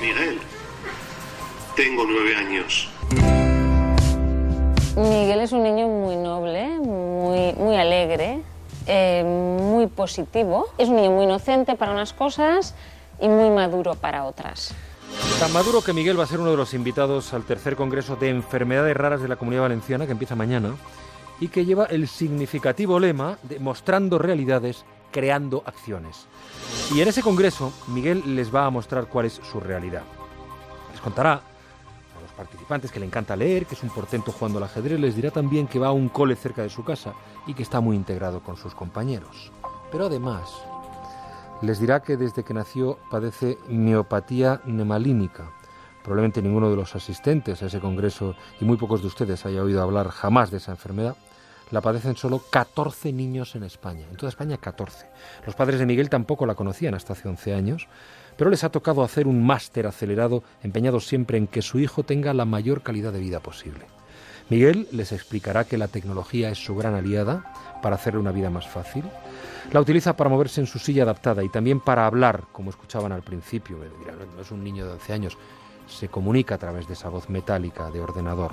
Miguel. Tengo nueve años. Miguel es un niño muy noble, muy, muy alegre, eh, muy positivo. Es un niño muy inocente para unas cosas y muy maduro para otras. Tan maduro que Miguel va a ser uno de los invitados al tercer Congreso de Enfermedades Raras de la Comunidad Valenciana, que empieza mañana, y que lleva el significativo lema de mostrando realidades, creando acciones. Y en ese Congreso, Miguel les va a mostrar cuál es su realidad. Les contará a los participantes que le encanta leer, que es un portento jugando al ajedrez, les dirá también que va a un cole cerca de su casa y que está muy integrado con sus compañeros. Pero además, les dirá que desde que nació padece miopatía nemalínica. Probablemente ninguno de los asistentes a ese congreso y muy pocos de ustedes haya oído hablar jamás de esa enfermedad. La padecen solo 14 niños en España. En toda España 14. Los padres de Miguel tampoco la conocían hasta hace 11 años, pero les ha tocado hacer un máster acelerado empeñado siempre en que su hijo tenga la mayor calidad de vida posible. Miguel les explicará que la tecnología es su gran aliada para hacerle una vida más fácil, la utiliza para moverse en su silla adaptada y también para hablar, como escuchaban al principio. No es un niño de 11 años, se comunica a través de esa voz metálica de ordenador.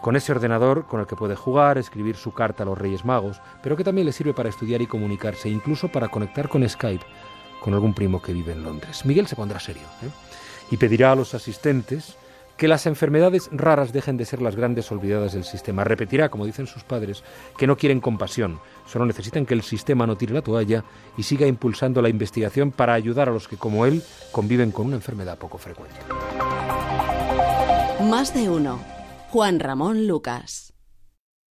Con ese ordenador con el que puede jugar, escribir su carta a los Reyes Magos, pero que también le sirve para estudiar y comunicarse, incluso para conectar con Skype con algún primo que vive en Londres. Miguel se pondrá serio ¿eh? y pedirá a los asistentes que las enfermedades raras dejen de ser las grandes olvidadas del sistema. Repetirá, como dicen sus padres, que no quieren compasión, solo necesitan que el sistema no tire la toalla y siga impulsando la investigación para ayudar a los que, como él, conviven con una enfermedad poco frecuente. Más de uno. Juan Ramón Lucas.